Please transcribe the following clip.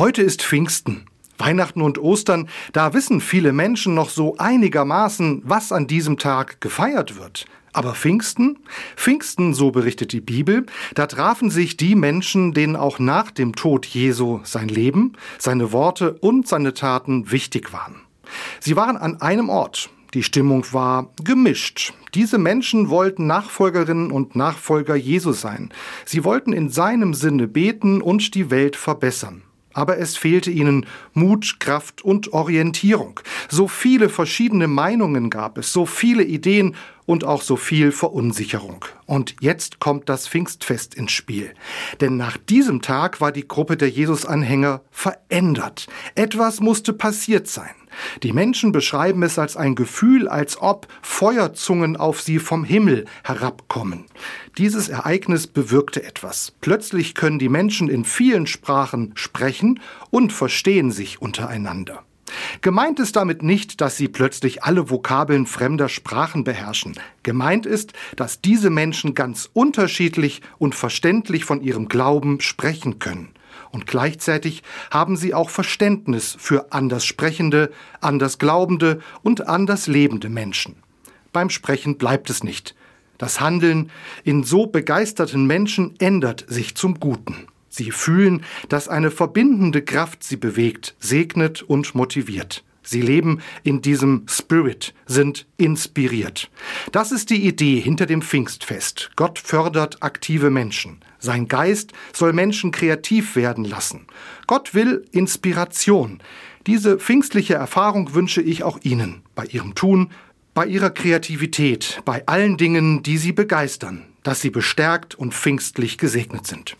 Heute ist Pfingsten. Weihnachten und Ostern, da wissen viele Menschen noch so einigermaßen, was an diesem Tag gefeiert wird. Aber Pfingsten? Pfingsten, so berichtet die Bibel, da trafen sich die Menschen, denen auch nach dem Tod Jesu sein Leben, seine Worte und seine Taten wichtig waren. Sie waren an einem Ort. Die Stimmung war gemischt. Diese Menschen wollten Nachfolgerinnen und Nachfolger Jesu sein. Sie wollten in seinem Sinne beten und die Welt verbessern. Aber es fehlte ihnen Mut, Kraft und Orientierung. So viele verschiedene Meinungen gab es, so viele Ideen und auch so viel Verunsicherung. Und jetzt kommt das Pfingstfest ins Spiel. Denn nach diesem Tag war die Gruppe der Jesus-Anhänger verändert. Etwas musste passiert sein. Die Menschen beschreiben es als ein Gefühl, als ob Feuerzungen auf sie vom Himmel herabkommen. Dieses Ereignis bewirkte etwas. Plötzlich können die Menschen in vielen Sprachen sprechen und verstehen sich untereinander. Gemeint ist damit nicht, dass sie plötzlich alle Vokabeln fremder Sprachen beherrschen. Gemeint ist, dass diese Menschen ganz unterschiedlich und verständlich von ihrem Glauben sprechen können. Und gleichzeitig haben sie auch Verständnis für anders sprechende, anders glaubende und anders lebende Menschen. Beim Sprechen bleibt es nicht. Das Handeln in so begeisterten Menschen ändert sich zum Guten. Sie fühlen, dass eine verbindende Kraft sie bewegt, segnet und motiviert. Sie leben in diesem Spirit, sind inspiriert. Das ist die Idee hinter dem Pfingstfest. Gott fördert aktive Menschen. Sein Geist soll Menschen kreativ werden lassen. Gott will Inspiration. Diese pfingstliche Erfahrung wünsche ich auch Ihnen bei Ihrem Tun, bei Ihrer Kreativität, bei allen Dingen, die Sie begeistern, dass Sie bestärkt und pfingstlich gesegnet sind.